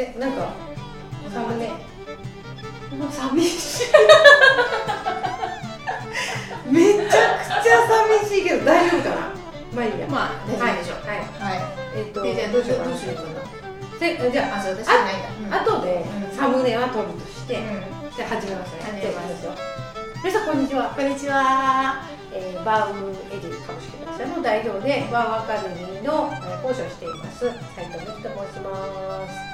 えなんかサムネもう寂しい。めちゃくちゃ寂しいけど大丈夫かな？まあいいや。まあ大丈夫でしょう。はい、はい、はい。えっとえじゃあどうしようどうしようかでじゃなあそう私じゃないんだ。でうん。サムネは撮るとして、うん。じゃあ始めますね。始めます。よ。皆さんこんにちは。こんにちは。えー、バウムエディ株式会社の代表でバウアカデミーの、えー講師をしています斉藤美希と申します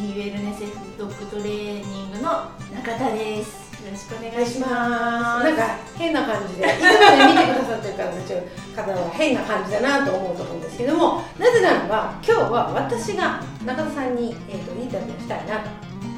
あえっと D ウェルネスドッグトレーニングの中田です。よろしくお願いします。なんか変な感じでいつもね見てくださってる方たち方は変な感じだなと思うと思うんですけどもなぜならば今日は私が中田さんに、えー、とインタビューをしたいなと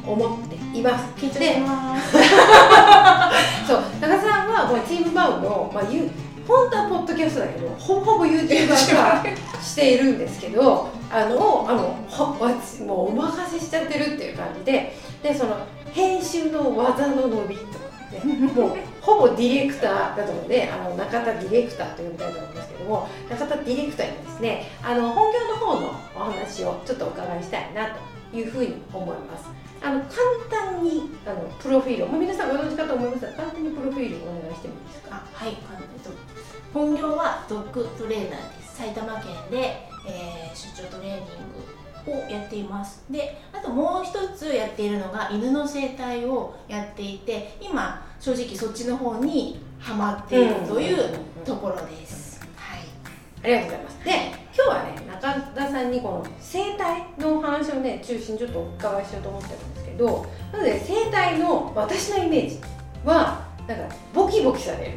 思っています。緊張でします。そう中田さんはもうチームバウの、まあ、ゆ本当はポッドキャストだけどほぼほぼ YouTuber 化しているんですけどあのあのほもうお任せしちゃってるっていう感じででその編集の技の伸びとかね もうほぼディレクターだと思うのであの中田ディレクターと呼びたいと思いますけども中田ディレクターにですねあの本業の方のお話をちょっとお伺いしたいなというふうに思います。あの簡単にあのプロフィールを、まあ、皆さんご存知かと思いますが簡単にプロフィールをお願いしてもいいですか？あはい、えっと本業はドッグトレーナーです。埼玉県で、えー出張トレーニングをやっています。であともう一つやっているのが犬の生態をやっていて今正直そっちの方にハマっているというところです、はい。ありがとうございます。で、今日はね、中田さんにこの生態のお話をね、中心にちょっとお伺いしようと思ってるんですけど、なので生態の私のイメージは、なんかボキボキされる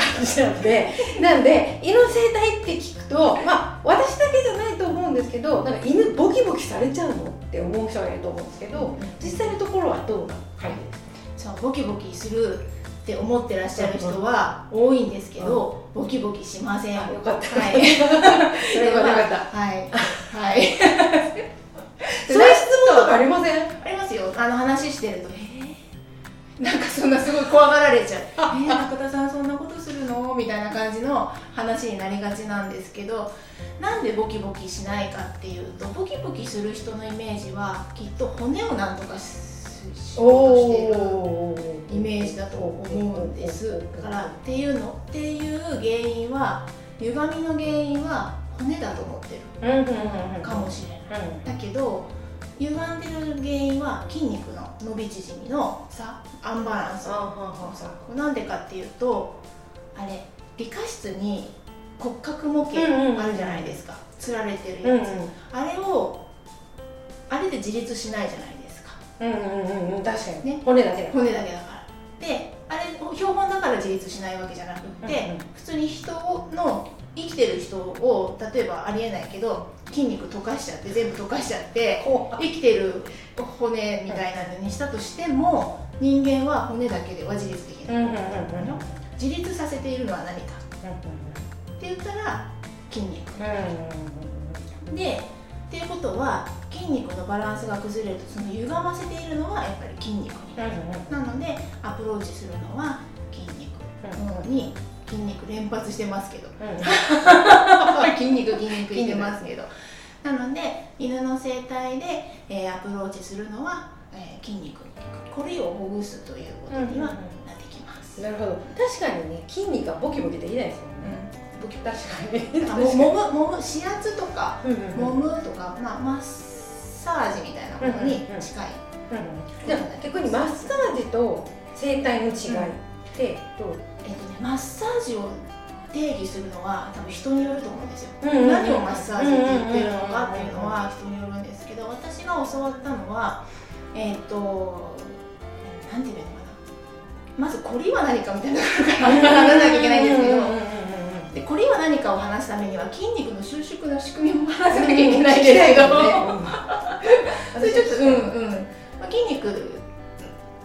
感じなので、なんで、犬の生態って聞くと、まあ、私だけじゃないと思うんですけど、なんか犬ボキボキされちゃうの？って思う人がいると思うんですけど、実際のところはどうな感じですかそうボキボキするって思ってらっしゃる人は多いんですけど、ボキボキしません。あよかった。はい。それはよかった。はい。はい。そういう質問とかありませんありますよ。あの話してるとえー、なんかそんなすごい怖がられちゃう。えー、中田さんそんなことするの？みたいな感じの話になりがちなんですけどなんでボキボキしないかっていうとボキボキする人のイメージはきっと骨をなんとかししようとしているー。イメージだと思うんです。からっていうのっていう原因は歪みの原因は骨だと思ってる。かもしれない。だけど歪んでる原因は筋肉の伸び縮みの差アンバランス。なんでかっていうとあれ理科室に骨格模型あるじゃないですか、つられてるやつ、あれをあれで自立しないじゃないですか。うんうんうん確かに。ね。骨だけだ骨だけだから。であれ標本だから自立しないわけじゃなくって、うんうん。普通に人の生きてる人を例えばありえないけど筋肉溶かしちゃって全部溶かしちゃってこ生きてる骨みたいなのにしたとしても人間は骨だけでは自立できない、ううんうんうん。うん自立させているのは何か。って言ったら筋肉。でっていうことは筋肉のバランスが崩れるとその歪ませているのはやっぱり筋肉。になるなのでアプローチするのは筋肉。に筋肉連発してますけど。筋肉筋肉言ってますけど。なので犬の生態で、えーアプローチするのは、えー筋肉。これをほぐすということにはなるほど。確かにね筋肉はボキボキできないですもん。ねボキ確かに。あももむもむ指圧とかうんうんうん。揉むとか、まあ、マッサージみたいなものに近い、じゃあ逆にマッサージと整体の違いってどう？えっとね、マッサージを定義するのは多分人によると思うんですよ、何をマッサージって言ってるのかっていうのは人によるんですけど私が教わったのはえっ、となんて言うのまずこりは何かみたいなところから話さなきゃいけないんですけどでこりは何かを話すためには筋肉の収縮の仕組みも話さなきゃいけないんですけど、それちょっとうん。うん、まあ、筋肉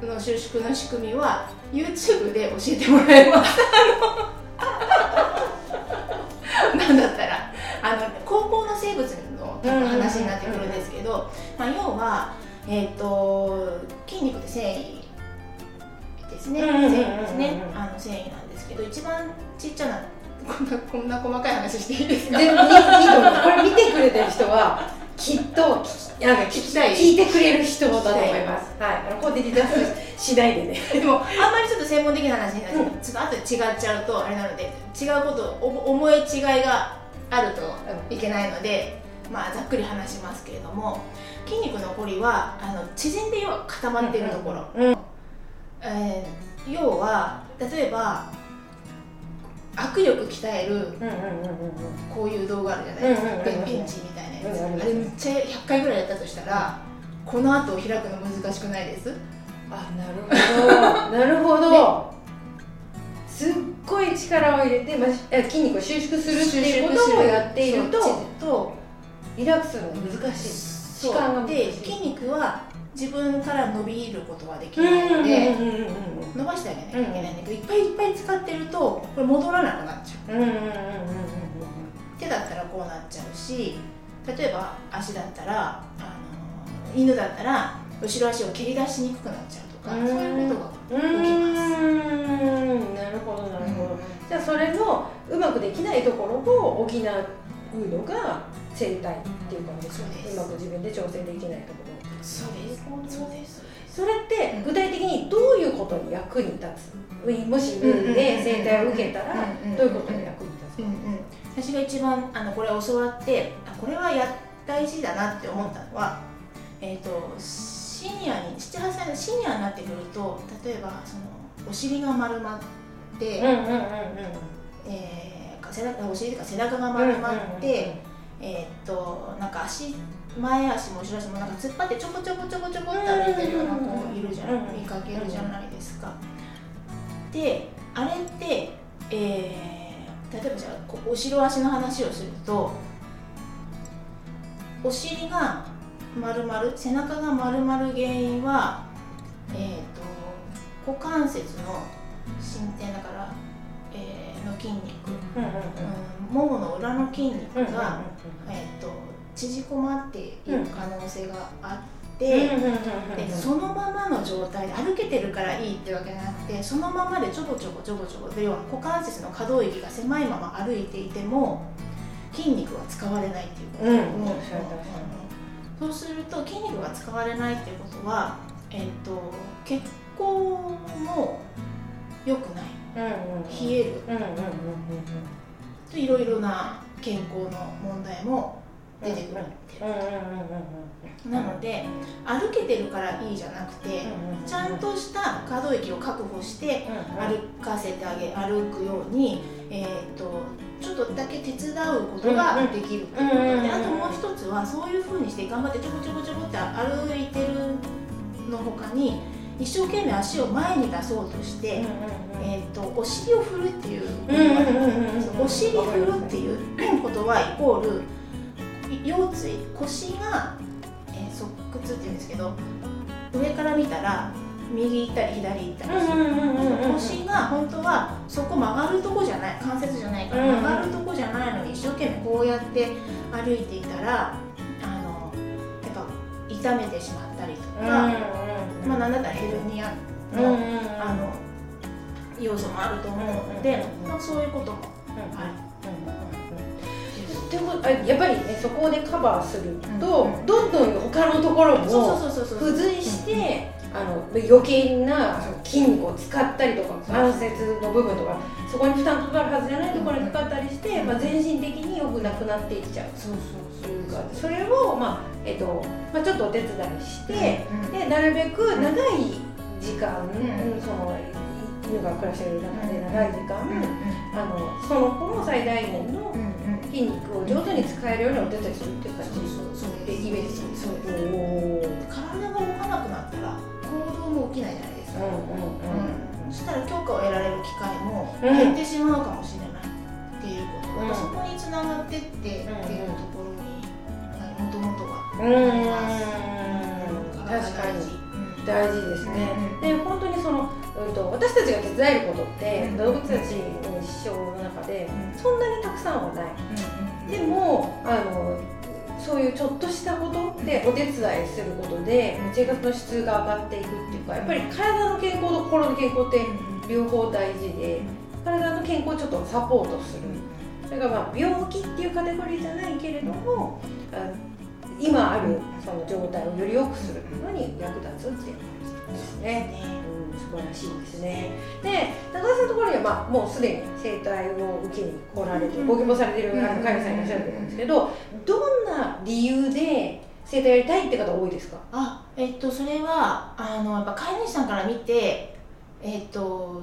の収縮の仕組みは YouTube で教えてもらえますなんだったら あの高校の生物の話になってくるんですけど、まあ、要は、えー、と筋ですね、繊維ですねあの繊維なんですけど一番ちっちゃな。こんなこんな細かい話していいですか？全然いいと思う。これ見てくれてる人はきっとなんか聞きたい。聞いてくれる人だと思います。はい。ここで離脱しないでね。でもあんまりちょっと専門的な話になっちゃう、うん、ちょっと後で違っちゃうとあれなので違うこと思い違いがあるといけないので、まあざっくり話しますけれども筋肉のこりはあの縮んで要は固まっているところ、うんうん、えー、要は例えば握力鍛えるこういう動画あるじゃないですか。ベンチみたいなやつあれめっちゃ100回ぐらいやったとしたらこの後開くの難しくないですあなるほどなるほどすっごい力を入れて、まあ、筋肉を収縮するっていうことをやっているとリラックスするの難しい時間がで筋肉は自分から伸びることはできないので伸ばしてあげなきゃいけないんだけど、いっぱいいっぱい使ってるとこれ戻らなくなっちゃう。手だったらこうなっちゃうし例えば足だったらあの犬だったら後ろ足を蹴り出しにくくなっちゃうとかそういうことが起きます。なるほどなるほど、じゃあそれのうまくできないところを補うのが整体っていうか、ね、うまく自分で調整できないところそうです。そうです。それって具体的にどういうことに役に立つ？もし運で整体を受けたらどういうことに役に立つか、私が一番あのこれ教わってあこれはや大事だなって思ったのは、えーと、シニアに78歳のシニアになってくると例えばそのお尻が丸まって、え背中お尻とか背中が丸まって、えー、っとなんか足前足も後ろ足もなんか突っ張ってちょこちょこちょこちょこって歩いてるような子いるじゃん、見かけるじゃないですか。であれって、えー、例えばじゃあ後ろ足の話をするとお尻が丸々背中が丸々原因は、えーと、股関節の進展だから、えー、の筋肉、うん、ももの裏の筋肉が、えーと縮こまっている可能性があって、でそのままの状態で歩けてるからいいってわけじゃなくてそのままでちょこちょこちょこちょこで要は股関節の可動域が狭いまま歩いていても筋肉は使われないっていうこと、うん、そうすると筋肉が使われないっていうことは、えーと、血行も良くない、冷える、といろいろな健康の問題も出てくるなので歩けてるからいいじゃなくてちゃんとした可動域を確保して歩かせてあげ歩くように、えーと、ちょっとだけ手伝うことができるということであともう一つはそういうふうにして頑張ってちょこちょこちょこって歩いてるのほかに一生懸命足を前に出そうとして、えーと、お尻を振るっていう、お尻振るっていうことはイコール腰椎腰が、えー、側屈っていうんですけど上から見たら右行ったり左行ったりする。腰が本当はそこ曲がるとこじゃない。関節じゃないから曲がるとこじゃないのに一生懸命こうやって歩いていたらあのやっぱ痛めてしまったりとか、まあなんだったらヘルニアの,、あの要素もあると思うので、まあ、そういうこともある。でもやっぱりねそこでカバーすると、うん、どんどん他のところも付随してあの余計な筋肉を使ったりとか関節の部分とかそこに負担かかるはずじゃないところにかかったりして、まあ、全身的によくなくなっていっちゃう。そうそうそうかそれを、まあえっとまあ、ちょっとお手伝いして、でなるべく長い時間、その犬が暮らしている中で長い時間、あのその子の最大限の、筋肉を上手に使えるようにお手伝いするっていう感じでイメージそう体が動かなくなったら行動も起きないじゃないですか、そしたら強化を得られる機会も減ってしまうかもしれないっていうこと、うん、そこにつながってってっていうところにもともとがあります、確かに。大事ですね、で本当にそのうんと、私たちが手伝えることって、動物たちの一生の中でそんなにたくさんはない、あのそういうちょっとしたことでお手伝いすることで生活の質が上がっていくっていうかやっぱり体の健康と心の健康って両方大事で体の健康をちょっとサポートする。それからまあ病気っていうカテゴリーじゃないけれども今あるその状態をより良くするのに役立つっていうですね。うん、素晴らしいですね。で、高橋さんのところには、まあ、もうすでに整体を受けに来られて、ご希望されているあの患者さんいらっしゃると思うんですけど、どんな理由で整体やりたいって方多いですか？あ、えっと、それはあのやっぱ飼い主さんから見て、えっと、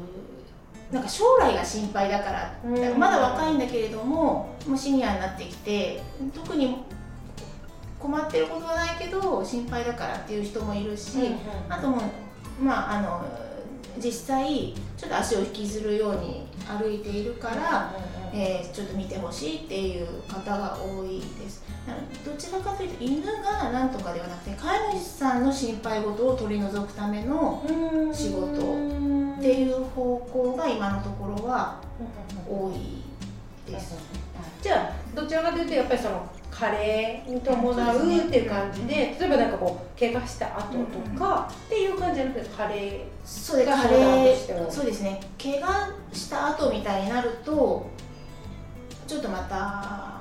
なんか将来が心配だから、まだ若いんだけれどももうシニアになってきて特に困ってることはないけど心配だからっていう人もいるし、うんうん、あともまああの実際ちょっと足を引きずるように歩いているから、うんうん、えー、ちょっと見てほしいっていう方が多いです。どちらかというと犬が何とかではなくて飼い主さんの心配事を取り除くための仕事っていう方向が今のところは多いです。じゃあどちらかというとやっぱりその加齢に伴うっていう感じで、例えばなんかこう怪我した後とかっていう感じじゃなくて加齢そうで加齢そうですね。怪我した後みたいになるとちょっとまた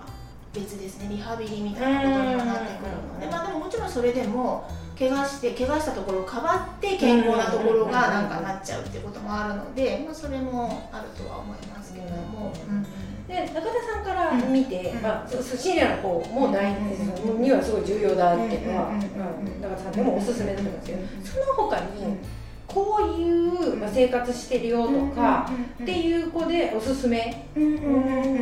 別ですね。リハビリみたいなことにはなってくるので、まあでももちろんそれでも怪我して怪我したところをかばって健康なところがなんかなっちゃうっていうこともあるので、まあ、それもあるとは思いますけれども。うんで中田さんから見て、うん、まあ、シニアの方も大事にはすごい重要だっていうのは、中田さんでもおすすめだと思うんですけど、その他にこういう、まあ、生活してるよとかっていう子でおすすめ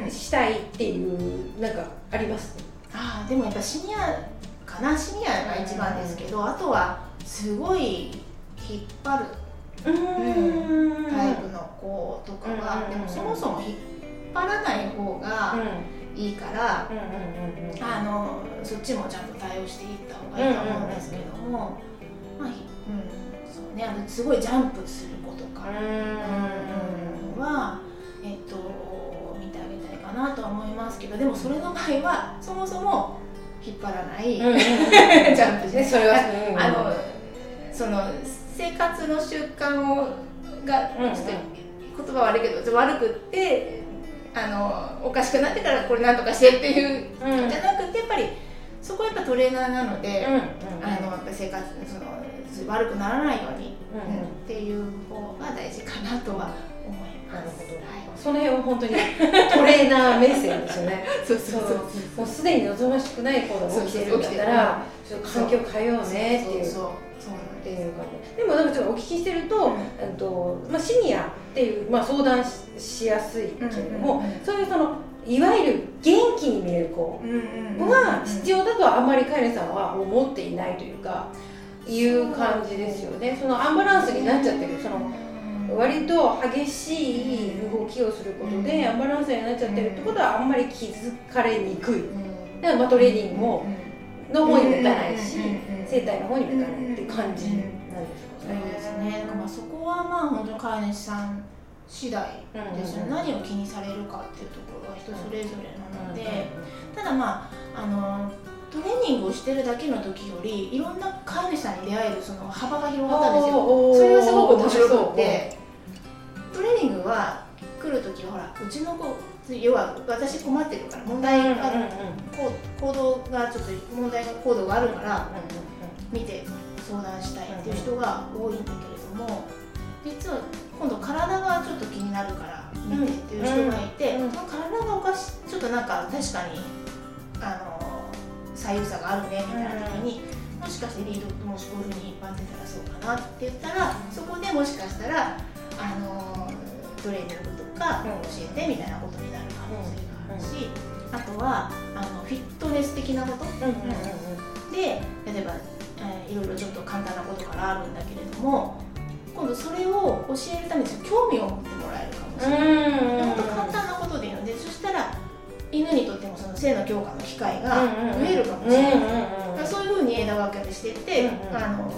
したいっていうなんかあります？あでもやっぱシニアかな？シニアが一番ですけど、あとはすごい引っ張るタイプの子とかは、でもそもそも引っ張らない方がいいから、あのそっちもちゃんと対応していった方がいいと思うんですけども、まあ、うん。そうね、あのすごいジャンプする子とか、うんは、えっと、見てあげたいかなとは思いますけどでもそれの場合はそもそも引っ張らない、ジャンプで、ね、それは、あのその生活の習慣をがちょっと言葉悪いけど悪くってあのおかしくなってからこれなんとかしてっていう、うん、じゃなくてやっぱりそこはやっぱトレーナーなので、うんうん、あのやっぱ生活その悪くならないように、うんっていう方が大事かなとは。なるほど、はい、その辺は本当にトレーナー目線ですよね。そうそうそうもうすでに望ましくない行動が起きてるんだったら、ちょっと環境変えようねっていう。そうそうっていうかでもなんかちょっとお聞きしてると,、うん。とまあ、シニアっていう、まあ、相談しやすいけれども、そういうそのいわゆる元気に見える子が必要だとはあんまりカエルさんは思っていないというかいう感じですよね。そのアンバランスになっちゃってる。その割と激しい動きをすることでアンバランスになっちゃってるってことはあんまり気づかれにくい。だからまあトレーニングもの方にもいかないし生態の方にもいかないって感じなんですかね。そうですね。まあそこはまあ本当に飼い主さん次第ですよ、何を気にされるかっていうところは人それぞれなので、ただまああのトレーニングをしてるだけの時よりいろんな飼い主さんに出会えるその幅が広がったんですよ。それがすごく面白くてトレーニングは来る時はほらうちの子要は私困ってるから問題が、行動がちょっと問題が行動があるから見て相談したいっていう人が多いんだけれども実は今度体がちょっと気になるから見てっていう人がいて、その体がおかしちょっとなんか確かにあの左右差があるねみたいな時に、もしかしてリードもしボールに引っ張ってたらそうかなって言ったらそこでもしかしたらあのトレーニングとか教えてみたいなことになる可能性があるし、あとはあのフィットネス的なこと、で例えば、えー、いろいろちょっと簡単なことからあるんだけれども今度それを教えるために興味を持ってもらえるかもしれない。本当簡単なことでいいのでそしたら犬にとってもその性の強化の機会が増えるかもしれない、そういうふうに枝分けしていって、あの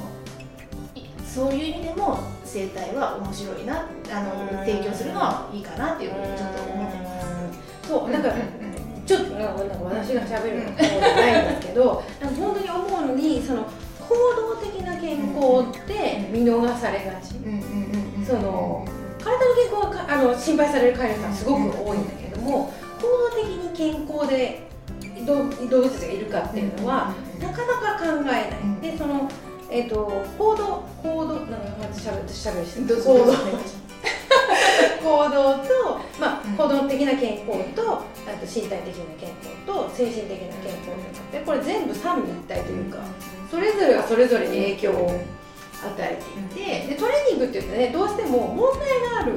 そういう意味でも生態は面白いなあの提供するのはいいかなっていうふうにちょっと思ってます。そうなんか、ちょっとなんか私が喋るのじゃないんですけどなんか本当に思うのにその行動的な健康って見逃されがち、その体の健康はあの心配される飼い主さんすごく多いんだけども行動的に健康で動物たちがいるかっていうのは、なかなか考えない、でそのえーと、行動行動なんか私しゃべしゃべして行動行動と、まあ、行動的な健康とあと身体的な健康と精神的な健康とかってこれ全部三位一体というかそれぞれがそれぞれに影響を与えていてでトレーニングっていうとねどうしても問題がある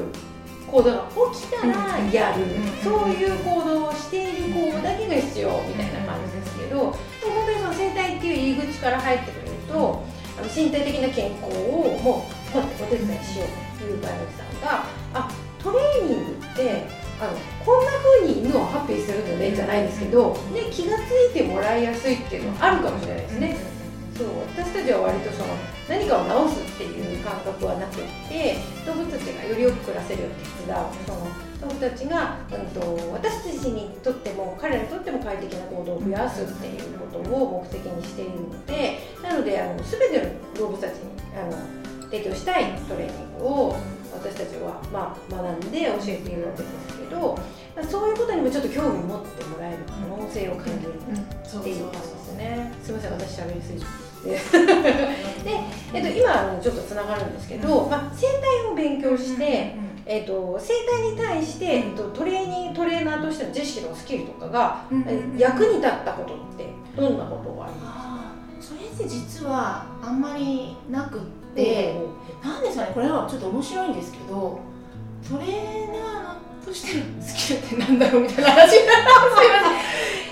行動が起きたらやる、そういう行動をしている子だけが必要みたいな感じですけど本当にその生態っていう入り口から入ってくるとあの身体的な健康をもうお手伝いしようというバイオさんがあトレーニングってあのこんな風に犬をハッピーするのねじゃないですけど、ね、気が付いてもらいやすいっていうのはあるかもしれないですね。そう私たちは割とその何かを直すっていう感覚はなくって動物たちがよりよく暮らせるように手伝う。その動物たちが、うんと、私たちにとっても彼らにとっても快適な行動を増やすっていうことを目的にしているのでなのであの全ての動物たちにあの提供したいトレーニングを私たちは、まあ、学んで教えているわけですけどそういうことにもちょっと興味を持ってもらえる可能性を感じるっていう感じですね。すみません私喋りすぎ で、えっと、今ちょっとつながるんですけど、まあ、生態を勉強して、えっと、生態に対して、えっと、トレーニングトレーナーとしての知識のスキルとかが、役に立ったことってどんなことがあります？かそれって実はあんまりなくってで、なんですかねこれはちょっと面白いんですけどトレーナーとしてのスキルってなんだろうみたいな話になすいま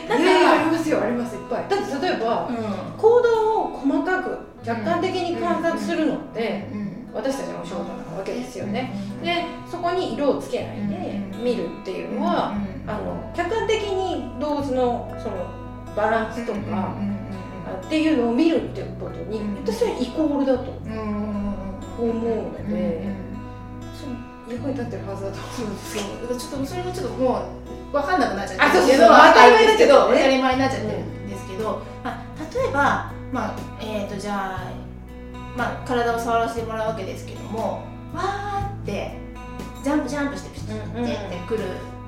せん。なんかありますよありますいっぱい。だって例えば、うん、行動を細かく客観的に観察するのって、私たちのお仕事なわけですよね。でそこに色をつけないで見るっていうのは、あの客観的に動物のそのバランスとか。っていうのを見るっていうことに私はイコールだと思うので、役に立ってるはずだと思うんですけどちょっとそれがちょっともう分かんなくなっちゃってる。っていうのは当たり前だけど当たり前になっちゃってるんですけど、まあ、例えば、まあえー、とじゃあ、まあ、体を触らせてもらうわけですけどもわーってジャンプジャンプしてピシッてってくる、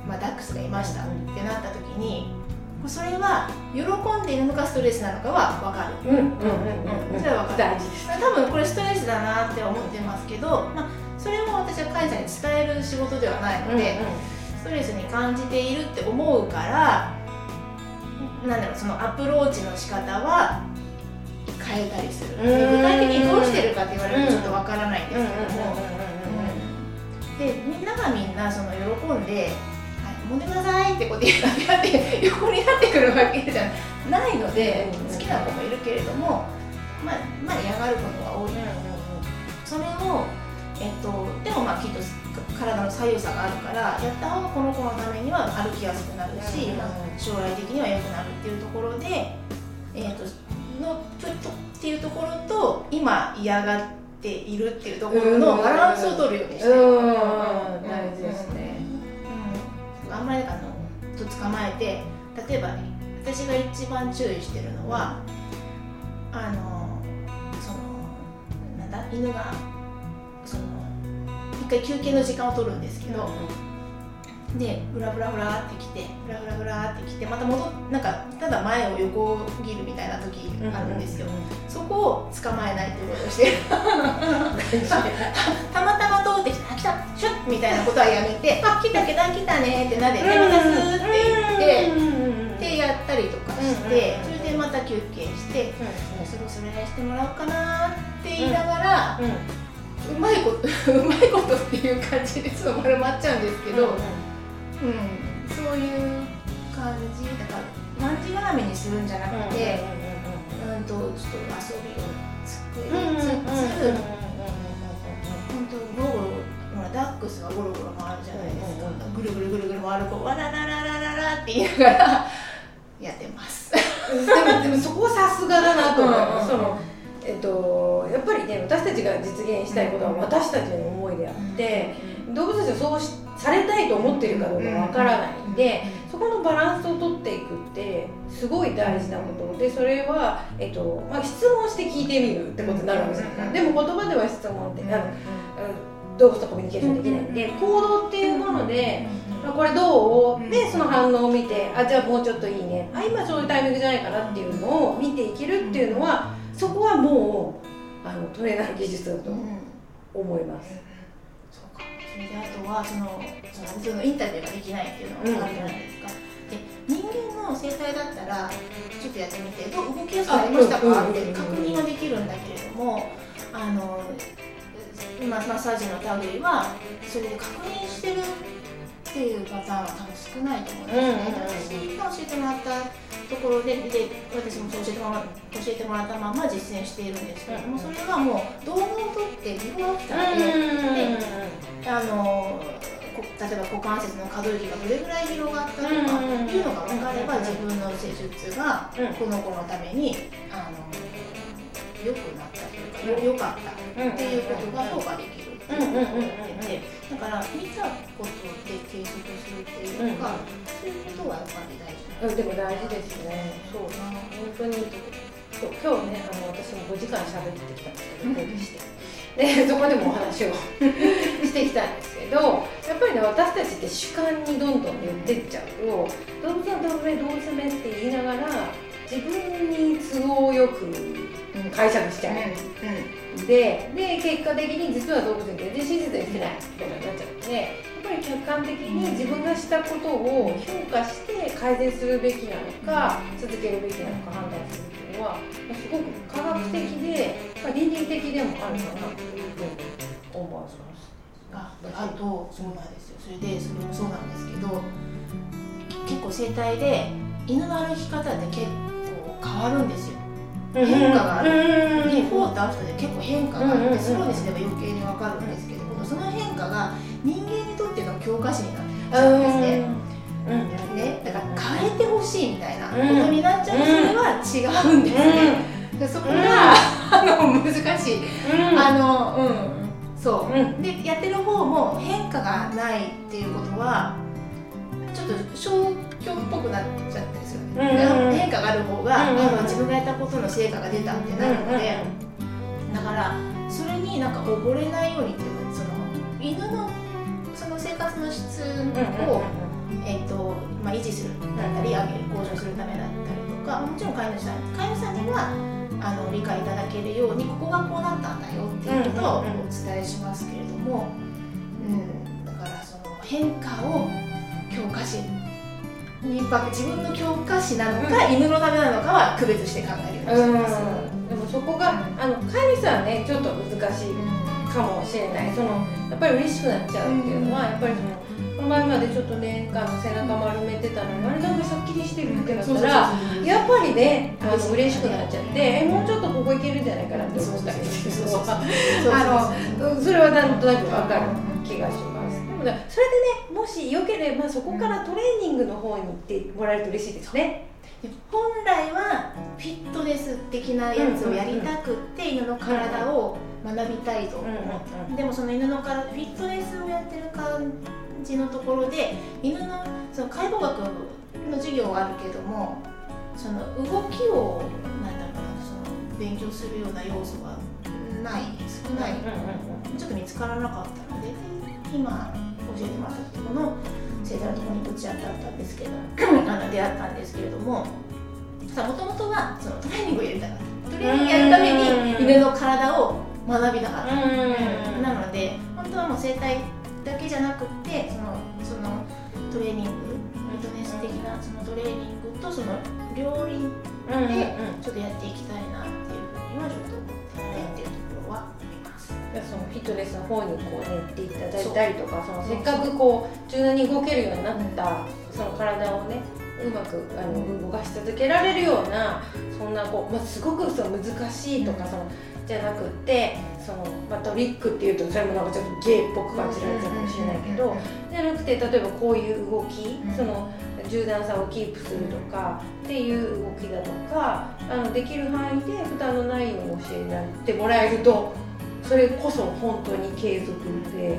まあ、ダックスがいましたってなった時にそれは喜んでいるのかストレスなのかは分かる、うんうんうんうん、それは分かる。大事です。多分これストレスだなって思ってますけど、まあ、それも私は会社に伝える仕事ではないので、うんうん、ストレスに感じているって思うからなんだろうそのアプローチの仕方は変えたりする、具体的にどうしてるかって言われるとちょっと分からないんですけども、でみんながみんなその喜んで揉んでくださいってこうやって 横になってくるわけじゃないので、好きな子もいるけれども、まあ、まあ嫌がることが多い、それを、えっと、でもまあきっと体の左右差があるからやった方がこの子のためには歩きやすくなるし、まあ、将来的には良くなるっていうところで、えっと、のプットっていうところと今嫌がっているっていうところのバランスを取るようにしてる。大事ですね。あんまりあのと捕まえて例えば私が一番注意してるのはあのそのなんだ？犬が一回休憩の時間を取るんですけど、うん、でブラブラブラって来てブラブラブラって来てまた戻なんかただ前を横切るみたいな時あるんですよ、うんうん、そこを捕まえないってことをしてたまたま通ってきて「あ来たシュッ!」みたいなことはやめて「あ来たけど来たね」ってなでて「またスー」って言ってでやったりとかしてそれでまた休憩して「そろそろやらしてもらおうかな」って言いながら。うまいことうまいことっていう感じでちょっと丸まっちゃうんですけど、うん、うん、そういう感じ。だからがんじがらめにするんじゃなくて、うん、とちょっと遊びを作りつつ、本当ゴロゴロほらダックスはゴロゴロ回るじゃないですか、ぐるぐるぐるぐる回るこうわららららららって言いながらやってますでもでもそこはさすがだなと思います、そのえっと、やっぱりね私たちが実現したいことは私たちの思いであって、動物たちはそうされたいと思ってるかどうかわからないんで、そこのバランスを取っていくってすごい大事なことでそれは、えっとまあ、質問して聞いてみるってことになるわけですよ、でも言葉では質問ってあの、動物とコミュニケーションできないんで、行動っていうもので、これどう、でその反応を見てあじゃあもうちょっといいね。あ今そういうタイミングじゃないかなっていうのを見ていけるっていうのは、そこはもうあのトレーナーの技術だと思います。そうか。それであとはそのそのインタビューができないっていうのがあるじゃないですか？で人間の生態だったらちょっとやってみてどう動きやすくなりましたか？って確認はできるんだけれどもあの今マッサージの類はそれで確認してるっていうパターンは多分少ないと思うんですね。私が教えてもらったところでで私も教えてもら教えてもらったまま実践しているんですけれども、それはもう動画を撮ってビフォーアフターでであの例えば股関節の可動域がどれぐらい広がったとかいうのが分かれば自分の施術がこの子のためにあの良くなったというか良かったっていうことが評価できるっていうことを言っててだから見たことで計測するっていうか、そういうことはやっぱり大事。うん、でも大事ですね。そう。な本当にそう今日ねあの私も5時間喋ってきたんですけど講義して。でそこでもお話を してきたんですけどやっぱりね私たちって主観にどんどん言ってっちゃうと動物の動物目動物目って言いながら自分に都合よく解釈しちゃう、うん、でで結果的に実は動物に全然真実できないことになっちゃうのでやっぱり客観的に自分がしたことを評価して改善するべきなのか続けるべきなのか判断するっていうのはすごく科学的で、まあ、倫理的でもあるかなというふうに思わせます。ああとそうなんですよ。それでそれもそうなんですけど結構整体で犬の歩き方って結構変わるんですよ変化がある、ビフォーとアフターで結構変化があってスローにすれば余計に分かるんですけどその変化が人間にとっての教科書になっちゃうんですね。うん。ね、だから変えてほしいみたいなことになっちゃうとそれは違うんですね。でそこが、あの難しい。あのうん。そう、でやってる方も変化がないっていうことはちょっと消去っぽくなっちゃってですよね、変化がある方が、自分がやったことの成果が出たってなるので、だからそれになんか溺れないようにっていうかその犬のその生活の質を、えーとまあ、維持するだったり上げる向上するためだったりとかもちろん飼い主さん飼い主さんにはあの理解いただけるようにここがこうなったんだよっていうことをお伝えしますけれども、うん、だからその変化を教科書に自分の教科書なのか、犬のためなのかは区別して考えるようにしてます。でもそこがあの飼い主さんはねちょっと難しいかもしれない。そのやっぱり嬉しくなっちゃうっていうのはやっぱりそのこの前までちょっとねあの背中丸めてたのにあれなんかさっきりしてるってなったらやっぱりねあの嬉しくなっちゃってえもうちょっとここいけるんじゃないかなって思ったりするそれはなんとなく分かる気がします。それでねもしよければそこからトレーニングの方に行ってもらえると嬉しいですね。本来はフィットネス的なやつをやりたくって犬の体を学びたいと思ってでもその犬の体フィットネスをやってる感じのところで犬のその解剖学の授業はあるけどもその動きをなんだろうなその勉強するような要素がない少ない、ちょっと見つからなかったので今教えてもらったところの生態のところにぶち当たったんですけど あの出会ったんですけれどもさもともとはそのトレーニングをやりたかった。トレーニングやるために犬の体を学びたかった。なので本当はもう生態だけじゃなくてそのそのトレーニングフィットネス的なそのトレーニングとその両輪でちょっとやっていきたいなっていうふうにはちょっとそのフィットネスの方にこうねっていただいたりとかそのせっかくこう柔軟に動けるようになったその体をねうまくあの動かし続けられるようなそんなこう、まあ、すごくその難しいとかそのじゃなくってその、まあ、トリックっていうとそれもなんかちょっと芸っぽく感じられちゃうかもしれないけどじゃなくて例えばこういう動きその柔軟さをキープするとかっていう動きだとかあのできる範囲で負担のないように教えてもらえるとそれこそ本当に継続で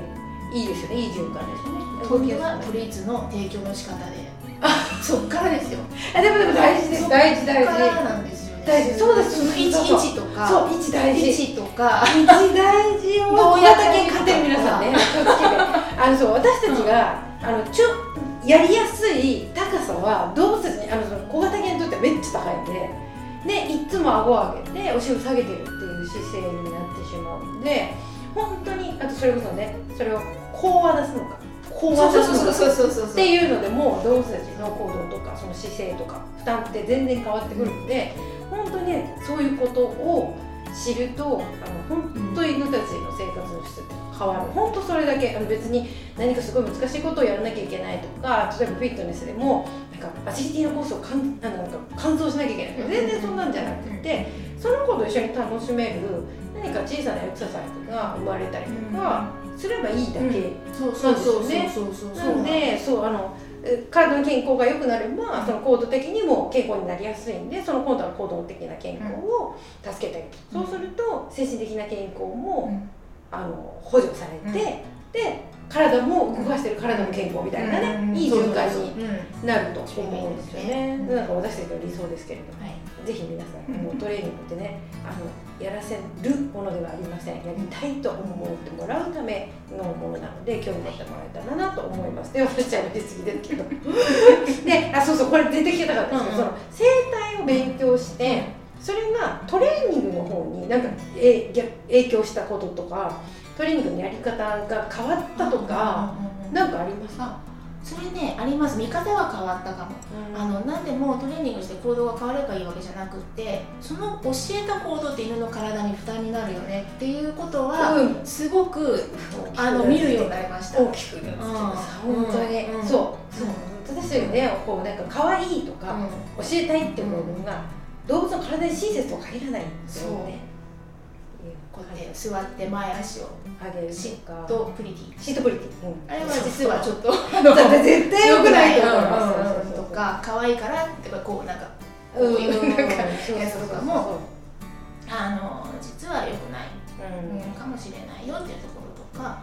いいですよねいい循環ですよね。動きはトリーツの提供の仕方で。あ そっからですよ。あでもでも大事です大事大事なんですよね大事。そうです。その位置位置とか。そう位置大事。位置とか。位置大事をどうやって小型犬飼ってる皆さんね。あのそう私たちが、あのちょやりやすい高さは動物たちにあの小型犬にとってはめっちゃ高いんででいつも顎を上げてお尻を下げてるっていう姿勢になってしまうんで本当にあとそれこそねそれをこう渡すのか。こう渡すのか。っていうのでもう動物たちの行動とかその姿勢とか負担って全然変わってくるので、本当にねそういうことを知るとあの本当犬たちの生活の質って変わる。本当それだけ。あの別に何かすごい難しいことをやらなきゃいけないとか例えばフィットネスでもなんかアジリティのコースをかんなんか完走しなきゃいけないとか全然そんなんじゃなくてその子と一緒に楽しめる何か小さなエクササイズが生まれたりとかすればいいだけ、そうそうそうそうそうなのでそうあのえ体の健康が良くなれば、その行動的にも健康になりやすいんでその今度は行動的な健康を助けてあげる、うん。そうすると精神的な健康も、うんあの補助されて、で体も動かしてる体も健康みたいなね、いい循環にになると思うんですよね、うんなんか私たちの理想ですけれども、はい。ぜひ皆さん、うんもうトレーニングってねあのやらせるものではありません。やりたいと思ってもらうためのものなので興味持ってもらえたらなと思います。で私ちゃんのりすぎですけど。であそうそうこれ出てきたかったんですけど、うんその生態を勉強してそれがトレーニングの方になんかえ逆影響したこととかトレーニングのやり方が変わったとか、なんかあります？か、あそれねあります。見方が変わったかも。あの何でもトレーニングして行動が変わればいいわけじゃなくってその教えた行動って犬の体に負担になるよねっていうことは、うん。すごくあの見るようになりました。大きくなって本当に、うん。そう。そう。私たちね。こうなんか可愛いとか、教えたいって思うのが、動物の体に親切とは限らないんですよね。こうやって座って前足をあげるシとかとプリティ。シートプリティ、うんあれは実はちょっと絶対良くないと思いますとか可愛いからってかこうなんかこううんいうなんかそうやつとかもあの実は良くない、かもしれないよっていうところとか。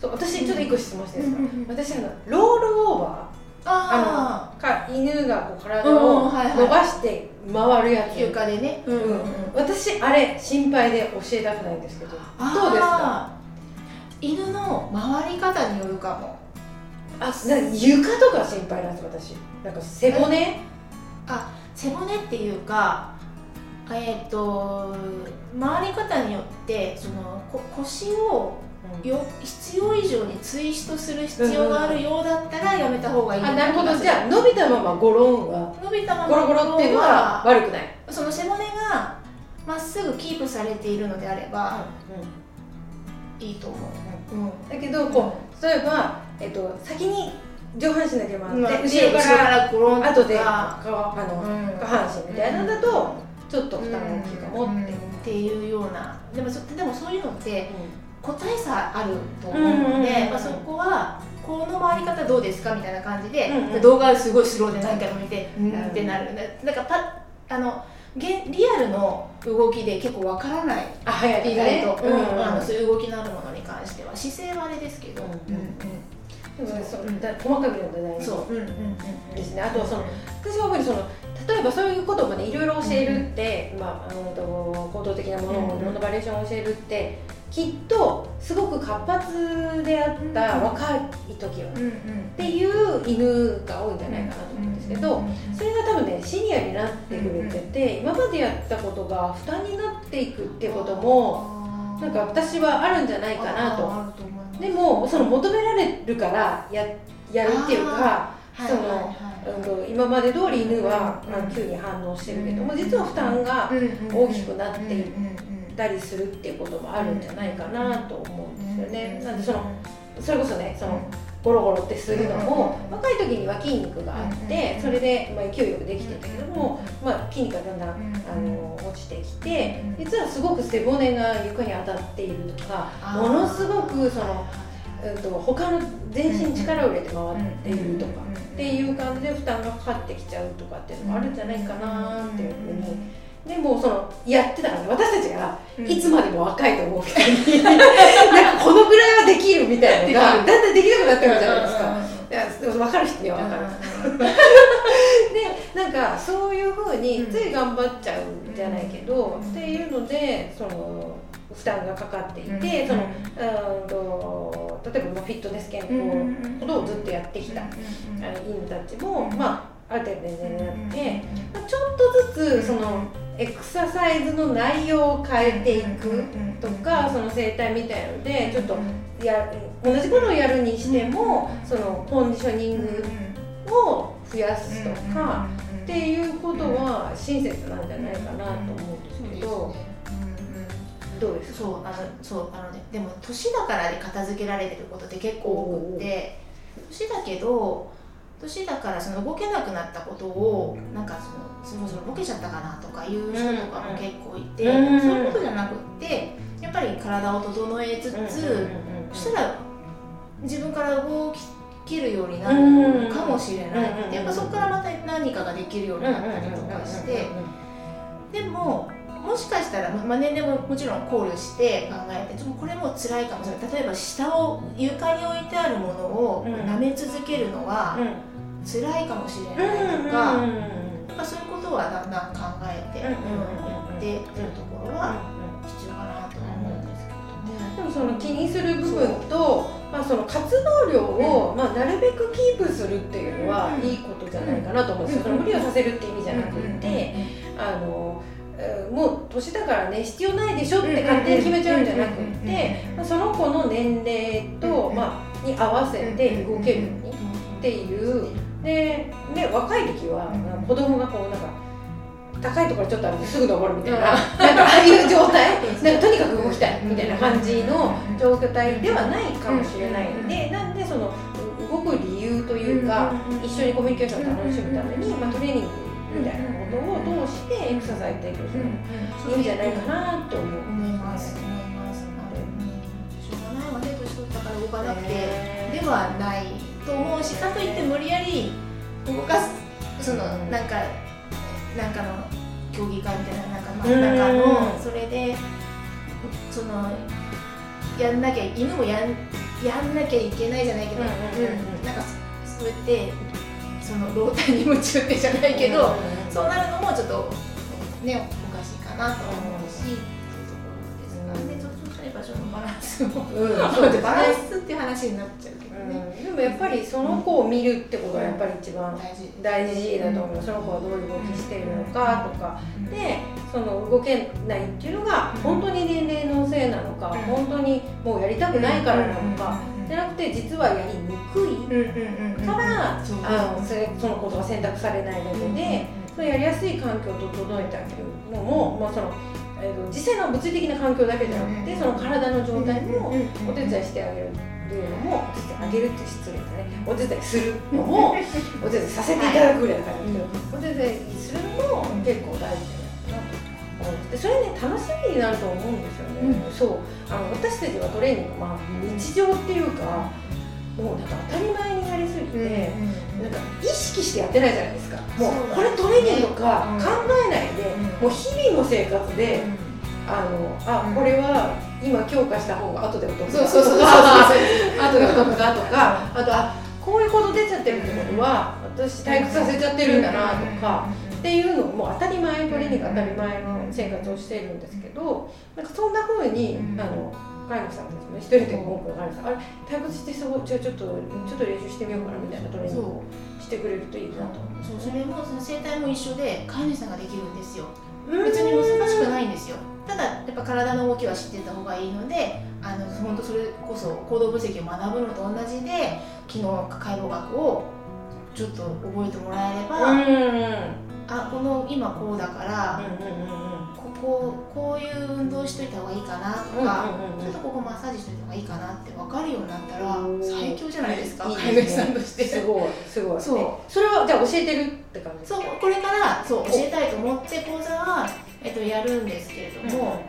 そう私ちょっと一個質問していいですか、私あのロールオーバあー。か犬がこう体うんを伸ばして回るやつ、あ床でね、うんうん私あれ心配で教えたくないんですけどどうですか？あー犬の回り方によるかも。あな床とか心配なんです私。なんか背骨？背骨っていうかえっ、と回り方によってそのこ腰をよ必要以上にツイストする必要があるようだったらやめた方がいい。あなるほど。じゃあ伸びたままゴロンは。伸びたままゴロゴロっていうのは悪くない、その背骨がまっすぐキープされているのであればいいと思う、うん。だけどこう例えば、えっと、先に上半身だけ回って、うん。後ろからゴロンとか。後でかあの、うん。下半身みたいなのだと、ちょっと負担が大きいかもって、っていうような。でもそでもそういうのってう個体差あると思うので、うんうんうんまあ、そこはこの回り方どうですかみたいな感じで、うんうん。動画すごいスローで何回も見て、うんうんってなるなんかパあの現リアルの動きで結構わからないあ早い意外と、うんうんあのそういう動きのあるものに関しては。姿勢はあれですけど、うんうんでもねそうだ細かく見るの大事そう、うんうんうんですね。あとはその私は主にその例えばそういうこともねいろいろ教えるって、まあ、あのと行動的なものうんをいろんなバリエーションを教えるってきっとすごく活発であったうん若い時はっていう犬が多いんじゃないかなと思うんですけどそれが多分ねシニアになってくれてて今までやったことが負担になっていくってこともなんか私はあるんじゃないかなとでもその求められるからややるっていうかはいそのはいはい。うん今まで通り犬はうんあの急に反応してるけども実は負担が大きくなっていったりするっていうこともあるんじゃないかなと思うんですよね。なんでそのそれこそねそのゴロゴロってするのもうん若い時には筋肉があってそれでまあ勢いよくできてたけどもまあ筋肉がだんだんあの落ちてきて実はすごく背骨が床に当たっているとかものすごくそのうんと他の全身に力を入れて回っているとかっていう感じで負担がかかってきちゃうとかっていうのもあるんじゃないかなっていうふうにでもそのやってたからね私たちがいつまでも若いと思う人に。なんかこのぐらいはできるみたいなのがだんだんできなくなってるじゃないですか。いやでも分かる人には分かる。でなんかそういうふうについ頑張っちゃうんじゃないけど、っていうのでその負担がかかっていて、そのうんと例えばフィットネス健康ほどをずっとやってきた、犬たちも、まあある程度年齢になって、まあ、ちょっとずつそのエクササイズの内容を変えていくとか、その生態みたいのでちょっとや同じことをやるにしても、そのコンディショニングを増やすとか、っていうことは親切なんじゃないかなと思うんですけど。どうですそうあのそうあのねでも年だからで片付けられてることって結構多くて。年だけど年だからその動けなくなったことをなんかそのそろそろボケちゃったかなとかいう人とかも結構いて、うん、そういうことじゃなくってやっぱり体を整えつつ、うん、そしたら自分から動けるようになるかもしれないって、やっぱそこからまた何かができるようになったりとかして、でももしかしたら、まあ、年齢ももちろん考慮して考えてちょっとこれも辛いかもしれない。例えば下を床に置いてあるものを舐め続けるのは辛いかもしれないとか、うんうん、そういうことはだんだん考えて、うんうん、っていうところは必要かなと思うんですけど、でもその気にする部分と、まあ、その活動量を、まあ、なるべくキープするっていうのはいいことじゃないかなと思うんですよ、その無理をさせるって意味じゃなくて、あのもう年だからね必要ないでしょって勝手に決めちゃうんじゃなくて、その子の年齢と、まあ、に合わせて動けるようにっていうでで若い時は子供がこうなんか高いところちょっと歩いてすぐ登るみたいな。なんかああいう状態。なんかとにかく動きたいみたいな感じの状態ではないかもしれないのでなんでその動く理由というか一緒にコミュニケーションを楽しむために、まあ、トレーニングみたいなことを通してエクササイズ提供するいいんじゃないかなと思う、思います。思います。しょうがないわね。年取ったから動かなくて。ではないと思うしかといって無理やり動かすそのなんかなんかの競技会みたいななんか真ん。中のそれでそのやんなきゃ犬もやんやんなきゃいけないじゃないけど、うんなんかそうやってその老体に夢中ってじゃないけど、そうなるのもちょっとねおかしいかなと思うし、場所のバランスを、うん、そうでバランスっていう話になっちゃうけどね、でもやっぱりその子を見るってことはやっぱり一番大事。だと思う、その子はどういう動きしているのかとか、でその動けないっていうのが本当に年齢のせいなのか、本当にもうやりたくないからなのか、じゃなくて実はやりにくい。からあのそれそのことが選択されないだけで、そのやりやすい環境を整えてあげるのも、まあそのえーと、実際の物理的な環境だけじゃなくて、その体の状態もお手伝いしてあげるっていうのもお手伝いあげるって失礼だね。お手伝いするのも お手伝いさせていただくぐらいだからお手伝いするのも結構大事だなと思って。それね楽しみになると思うんですよね、うん、そう。あの私たちはトレーニングまあ日常っていうかもうなんか当たり前になりすぎて、うん、なんか意識してやってないじゃないですか。もうこれトレーニングとか考えないで、もう日々の生活で、あのあこれは今強化した方が後でお得だとか 後でお得だとかあとあこういうこと出ちゃってるってことは私退屈させちゃってるんだなとかっていうのも当たり前トレーニング当たり前の生活をしているんですけどなんかそんなふうにあの飼い主さんたちも一人で文句の飼い主さんあれ退屈してそうじゃあちょっとちょっと練習してみようかなみたいなトレーニングをしてくれるといいなと。そうそれもその生態も一緒で飼い主さんができるんですよ。別に難しくないんですよ。ただやっぱ体の動きは知ってた方がいいのであの本当それこそ行動分析を学ぶのと同じで機能解剖学をちょっと覚えてもらえれば、あこの今こうだから、こここういう運動しといた方がいいかなとか、ちょっとここマッサージしといた方がいいかなって分かるようになったら最強じゃないですか飼い主さんとして。すごいすごい。そう。それはじゃあ教えてるって感じ？そうこれからそう教えたいと思って講座はえっと、やるんですけれども、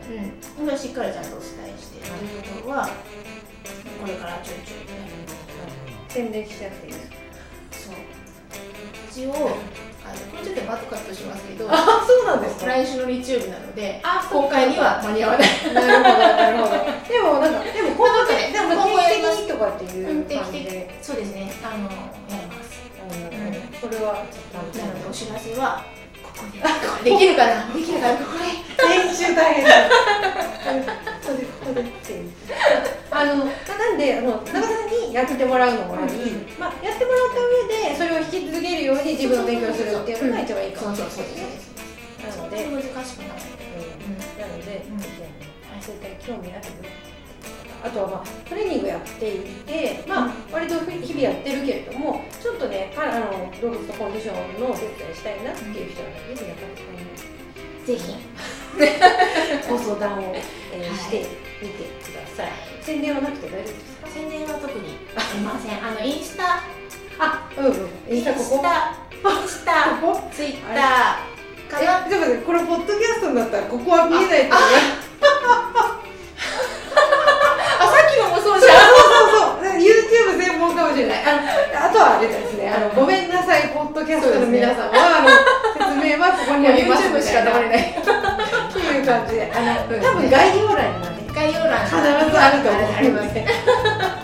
うん、うん、しっかりちゃんとお伝えしてということはこれからちょいちょい宣伝しちゃっていいですか？そう。一応あのこれちょっとバットカットしますけどあそうなんですか？来週の日曜日なのであ公開には間に合わない。なるほどなるほど。でもなんかでも今後ででも定期的にとかっていう感じで。そうですね。あのやります。それはなのでお知らせはここでできるかな？できるかなここで練習大変だ。あのなんであの長田さんにやってもらうのもあり、まあ、やってもらった上でそれを引き続けるように自分の勉強するっていうのが一番いいかも。しれないですねなので難しくない、うん、なので、うん、そういった興味ある？あとは、まあ、トレーニングやっていて、まあ、割と日々やってるけれどもちょっとねあの動物とコンディションのお手伝いしたいなっていう人はぜひやっぱりぜひ。ご相談を、えー、してみてください。宣伝はなくて大丈夫ですか？宣伝は特にすみません。あのインスタ。あうんうん。インスタここ？インスタ。ツイッター。かなでもこれポッドキャストになったらここは見えないと思うしれない。あのあとはあれですね。あのごめんなさいポッドキャストの皆さんは、ね、あの説明はここにありますみたいな。っていう感じで。あの、多分概要欄にはね概要欄。必ずあると思います。